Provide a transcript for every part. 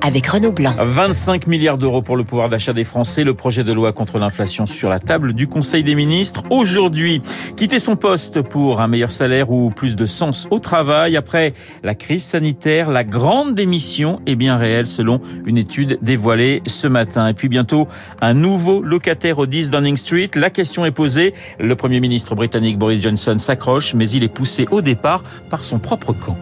avec Renaud Blanc. 25 milliards d'euros pour le pouvoir d'achat des Français. Le projet de loi contre l'inflation sur la table du Conseil des ministres. Aujourd'hui, quitter son poste pour un meilleur salaire ou plus de sens au travail. Après la crise sanitaire, la grande démission est bien réelle selon une étude dévoilée ce matin. Et puis bientôt, un nouveau locataire au 10 Downing Street. La question est posée. Le Premier ministre britannique Boris Johnson s'accroche, mais il est poussé au départ par son propre camp.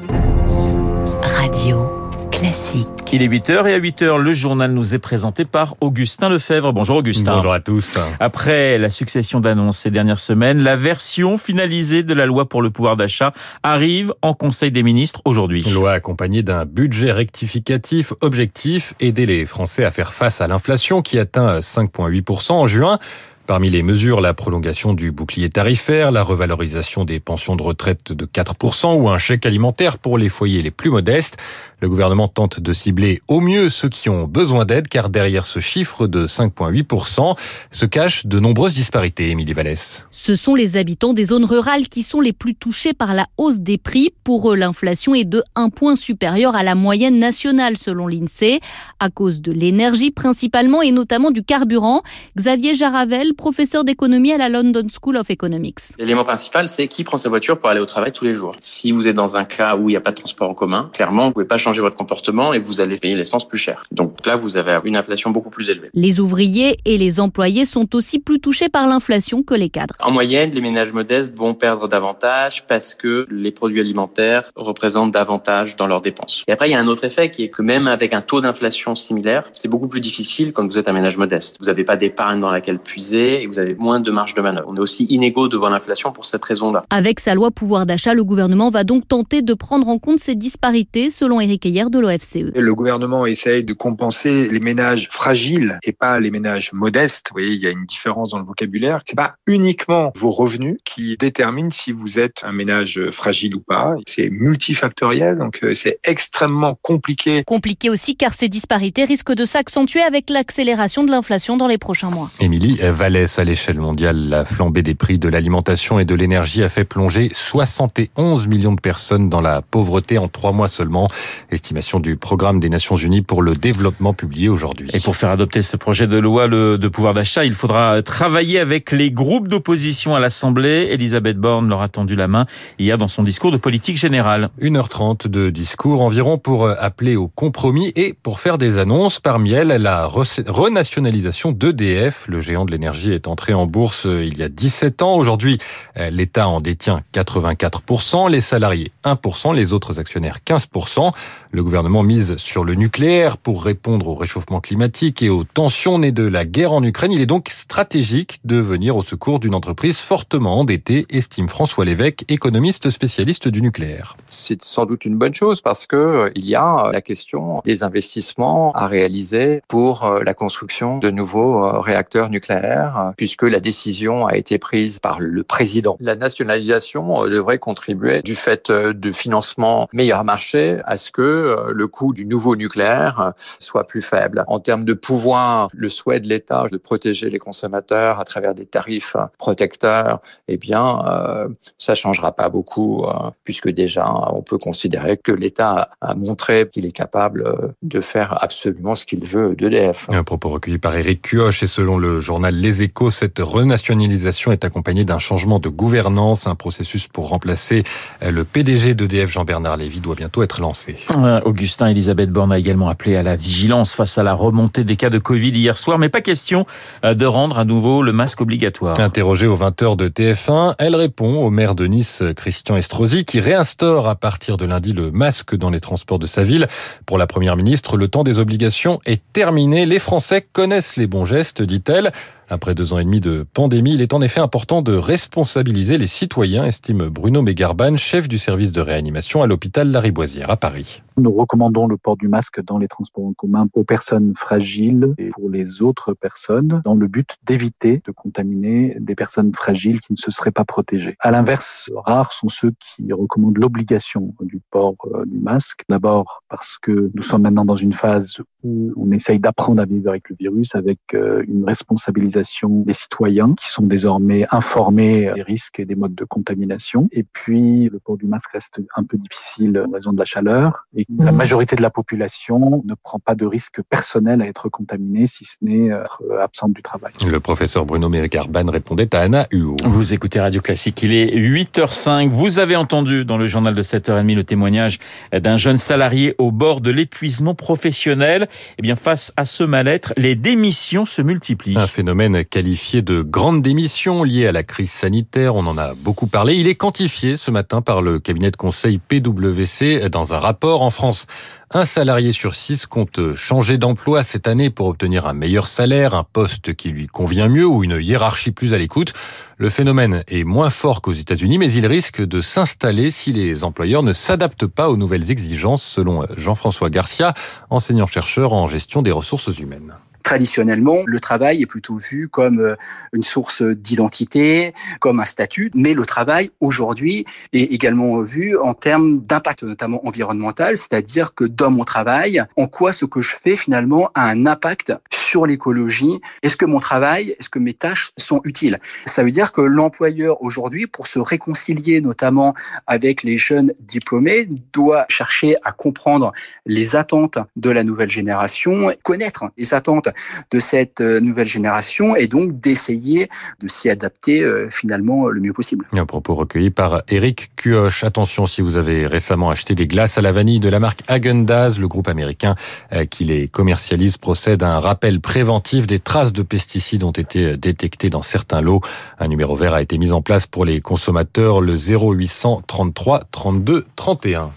Radio classique. Il est 8h et à 8h, le journal nous est présenté par Augustin Lefebvre. Bonjour Augustin. Bonjour à tous. Après la succession d'annonces ces dernières semaines, la version finalisée de la loi pour le pouvoir d'achat arrive en Conseil des ministres aujourd'hui. Loi accompagnée d'un budget rectificatif objectif, aider les Français à faire face à l'inflation qui atteint 5,8% en juin. Parmi les mesures, la prolongation du bouclier tarifaire, la revalorisation des pensions de retraite de 4% ou un chèque alimentaire pour les foyers les plus modestes. Le gouvernement tente de cibler au mieux ceux qui ont besoin d'aide car derrière ce chiffre de 5,8% se cachent de nombreuses disparités, Émilie Vallès. Ce sont les habitants des zones rurales qui sont les plus touchés par la hausse des prix. Pour eux, l'inflation est de 1 point supérieure à la moyenne nationale selon l'INSEE, à cause de l'énergie principalement et notamment du carburant. Xavier Jaravel, professeur d'économie à la London School of Economics. L'élément principal, c'est qui prend sa voiture pour aller au travail tous les jours. Si vous êtes dans un cas où il n'y a pas de transport en commun, clairement, vous pouvez pas changer votre comportement et vous allez payer l'essence plus cher. Donc là, vous avez une inflation beaucoup plus élevée. Les ouvriers et les employés sont aussi plus touchés par l'inflation que les cadres. En moyenne, les ménages modestes vont perdre davantage parce que les produits alimentaires représentent davantage dans leurs dépenses. Et après, il y a un autre effet qui est que même avec un taux d'inflation similaire, c'est beaucoup plus difficile quand vous êtes un ménage modeste. Vous n'avez pas d'épargne dans laquelle puiser et vous avez moins de marge de manœuvre. On est aussi inégaux devant l'inflation pour cette raison-là. Avec sa loi pouvoir d'achat, le gouvernement va donc tenter de prendre en compte ces disparités, selon Éric Heyer de l'OFCE. Le gouvernement essaye de compenser les ménages fragiles et pas les ménages modestes. Vous voyez, il y a une différence dans le vocabulaire. C'est pas uniquement vos revenus qui déterminent si vous êtes un ménage fragile ou pas. C'est multifactoriel, donc euh, c'est extrêmement compliqué. Compliqué aussi car ces disparités risquent de s'accentuer avec l'accélération de l'inflation dans les prochains mois. Émilie Vallès, à l'échelle mondiale, la flambée des prix de l'alimentation et de l'énergie a fait plonger 71 millions de personnes dans la pauvreté en trois mois seulement. Estimation du programme des Nations Unies pour le développement publié aujourd'hui. Et pour faire adopter ce projet de loi de pouvoir d'achat, il faudra travailler avec les groupes d'opposition à l'Assemblée. Elisabeth Borne leur a tendu la main hier dans son discours de politique générale. 1h30 de discours environ pour appeler au compromis et pour faire des annonces. Parmi elles, la renationalisation d'EDF, le géant de l'énergie est entré en bourse il y a 17 ans. Aujourd'hui, l'État en détient 84%, les salariés 1%, les autres actionnaires 15%. Le gouvernement mise sur le nucléaire pour répondre au réchauffement climatique et aux tensions nées de la guerre en Ukraine. Il est donc stratégique de venir au secours d'une entreprise fortement endettée, estime François Lévesque, économiste spécialiste du nucléaire. C'est sans doute une bonne chose parce que il y a la question des investissements à réaliser pour la construction de nouveaux réacteurs nucléaires puisque la décision a été prise par le président. La nationalisation devrait contribuer du fait de financement meilleur marché à ce que le coût du nouveau nucléaire soit plus faible. En termes de pouvoir, le souhait de l'État de protéger les consommateurs à travers des tarifs protecteurs, eh bien, euh, ça changera pas beaucoup euh, puisque déjà on peut considérer que l'État a montré qu'il est capable de faire absolument ce qu'il veut d'EDF. Un propos recueilli par Éric Cuoche et selon le journal Les Échos, cette renationalisation est accompagnée d'un changement de gouvernance. Un processus pour remplacer le PDG d'EDF, Jean-Bernard Lévy, doit bientôt être lancé. Augustin Elisabeth Borne a également appelé à la vigilance face à la remontée des cas de Covid hier soir, mais pas question euh, de rendre à nouveau le masque obligatoire. Interrogée aux 20h de TF1, elle répond au maire de Nice, Christian Estrosi, qui réinstaure à partir de lundi le masque dans les transports de sa ville. Pour la première ministre, le temps des obligations est terminé. Les Français connaissent les bons gestes, dit-elle. Après deux ans et demi de pandémie, il est en effet important de responsabiliser les citoyens, estime Bruno Mégarban, chef du service de réanimation à l'hôpital Lariboisière à Paris. Nous recommandons le port du masque dans les transports en commun aux personnes fragiles et pour les autres personnes dans le but d'éviter de contaminer des personnes fragiles qui ne se seraient pas protégées. À l'inverse, rares sont ceux qui recommandent l'obligation du port euh, du masque. D'abord parce que nous sommes maintenant dans une phase où on essaye d'apprendre à vivre avec le virus avec euh, une responsabilisation des citoyens qui sont désormais informés des risques et des modes de contamination. Et puis, le port du masque reste un peu difficile en raison de la chaleur la majorité de la population ne prend pas de risque personnel à être contaminée si ce n'est être absente du travail. Le professeur Bruno Méricarban répondait à Anna Huot. Vous écoutez Radio Classique, il est 8h05. Vous avez entendu dans le journal de 7h30 le témoignage d'un jeune salarié au bord de l'épuisement professionnel. Eh bien, face à ce mal-être, les démissions se multiplient. Un phénomène qualifié de grande démission lié à la crise sanitaire. On en a beaucoup parlé. Il est quantifié ce matin par le cabinet de conseil PwC dans un rapport en France. Un salarié sur six compte changer d'emploi cette année pour obtenir un meilleur salaire, un poste qui lui convient mieux ou une hiérarchie plus à l'écoute. Le phénomène est moins fort qu'aux États-Unis, mais il risque de s'installer si les employeurs ne s'adaptent pas aux nouvelles exigences, selon Jean-François Garcia, enseignant-chercheur en gestion des ressources humaines traditionnellement, le travail est plutôt vu comme euh, une source d'identité, comme un statut, mais le travail aujourd'hui est également vu en termes d'impact, notamment environnemental, c'est-à-dire que dans mon travail, en quoi ce que je fais finalement a un impact sur l'écologie? Est-ce que mon travail, est-ce que mes tâches sont utiles? Ça veut dire que l'employeur aujourd'hui, pour se réconcilier notamment avec les jeunes diplômés, doit chercher à comprendre les attentes de la nouvelle génération, connaître les attentes de cette euh, nouvelle génération et donc d'essayer de s'y adapter euh, finalement le mieux possible. Un propos recueilli par Eric Cuoche. Attention si vous avez récemment acheté des glaces à la vanille de la marque Häagen-Dazs, le groupe américain euh, qui les commercialise procède à un rappel préventif. Des traces de pesticides ont été détectées dans certains lots. Un numéro vert a été mis en place pour les consommateurs, le 0800 33 32 31.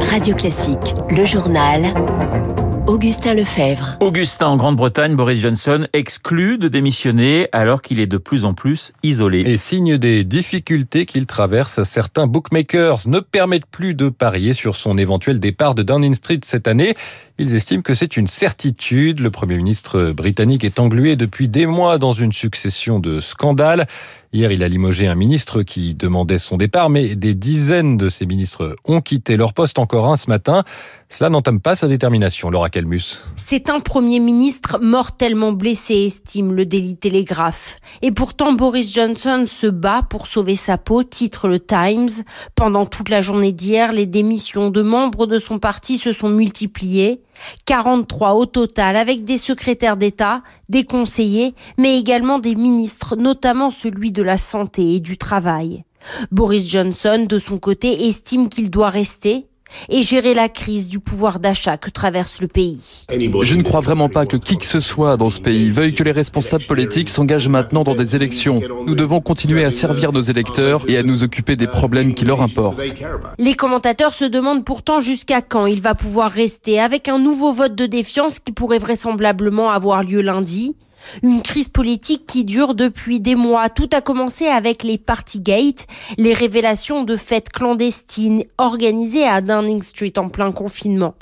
Radio Classique, le journal. Augustin Lefebvre. Augustin, en Grande-Bretagne, Boris Johnson exclut de démissionner alors qu'il est de plus en plus isolé. Et signe des difficultés qu'il traverse, certains bookmakers ne permettent plus de parier sur son éventuel départ de Downing Street cette année. Ils estiment que c'est une certitude. Le Premier ministre britannique est englué depuis des mois dans une succession de scandales. Hier, il a limogé un ministre qui demandait son départ, mais des dizaines de ces ministres ont quitté leur poste, encore un ce matin. Cela n'entame pas sa détermination, Laura Calmus. C'est un Premier ministre mortellement blessé, estime le Daily Telegraph. Et pourtant, Boris Johnson se bat pour sauver sa peau, titre le Times. Pendant toute la journée d'hier, les démissions de membres de son parti se sont multipliées. 43 au total, avec des secrétaires d'État, des conseillers, mais également des ministres, notamment celui de la Santé et du Travail. Boris Johnson, de son côté, estime qu'il doit rester et gérer la crise du pouvoir d'achat que traverse le pays. Je ne crois vraiment pas que qui que ce soit dans ce pays veuille que les responsables politiques s'engagent maintenant dans des élections. Nous devons continuer à servir nos électeurs et à nous occuper des problèmes qui leur importent. Les commentateurs se demandent pourtant jusqu'à quand il va pouvoir rester avec un nouveau vote de défiance qui pourrait vraisemblablement avoir lieu lundi. Une crise politique qui dure depuis des mois. Tout a commencé avec les Partygate, les révélations de fêtes clandestines organisées à Downing Street en plein confinement.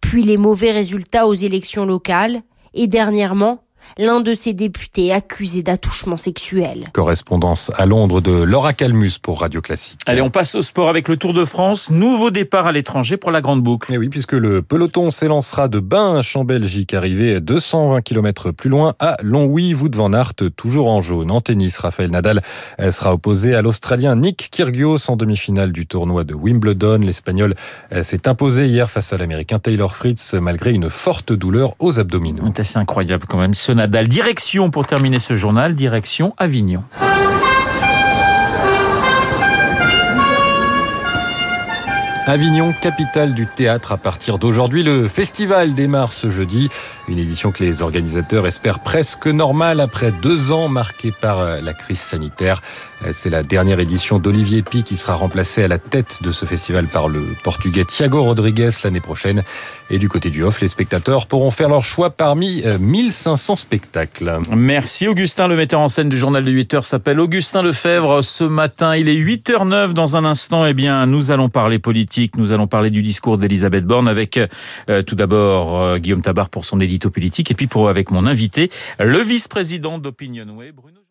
Puis les mauvais résultats aux élections locales. Et dernièrement, l'un de ses députés accusé d'attouchement sexuel. Correspondance à Londres de Laura Calmus pour Radio Classique. Allez, on passe au sport avec le Tour de France. Nouveau départ à l'étranger pour la Grande Boucle. Et oui, puisque le peloton s'élancera de Binche en Belgique, arrivé 220 km plus loin à Longwy, Wout van Aert, toujours en jaune. En tennis, Raphaël Nadal sera opposé à l'Australien Nick Kyrgios en demi-finale du tournoi de Wimbledon. L'Espagnol s'est imposé hier face à l'Américain Taylor Fritz malgré une forte douleur aux abdominaux. C'est assez incroyable quand même. Ce Nadal. Direction pour terminer ce journal, direction Avignon. Avignon, capitale du théâtre à partir d'aujourd'hui. Le festival démarre ce jeudi. Une édition que les organisateurs espèrent presque normale après deux ans marqués par la crise sanitaire. C'est la dernière édition d'Olivier Pi qui sera remplacé à la tête de ce festival par le portugais Thiago Rodriguez l'année prochaine. Et du côté du off, les spectateurs pourront faire leur choix parmi 1500 spectacles. Merci Augustin, le metteur en scène du journal de 8 heures s'appelle Augustin Lefebvre. Ce matin, il est 8h09 dans un instant. Eh bien, nous allons parler politique, nous allons parler du discours d'Elisabeth Borne avec euh, tout d'abord euh, Guillaume Tabar pour son édito politique et puis pour avec mon invité, le vice-président d'Opinionway, Bruno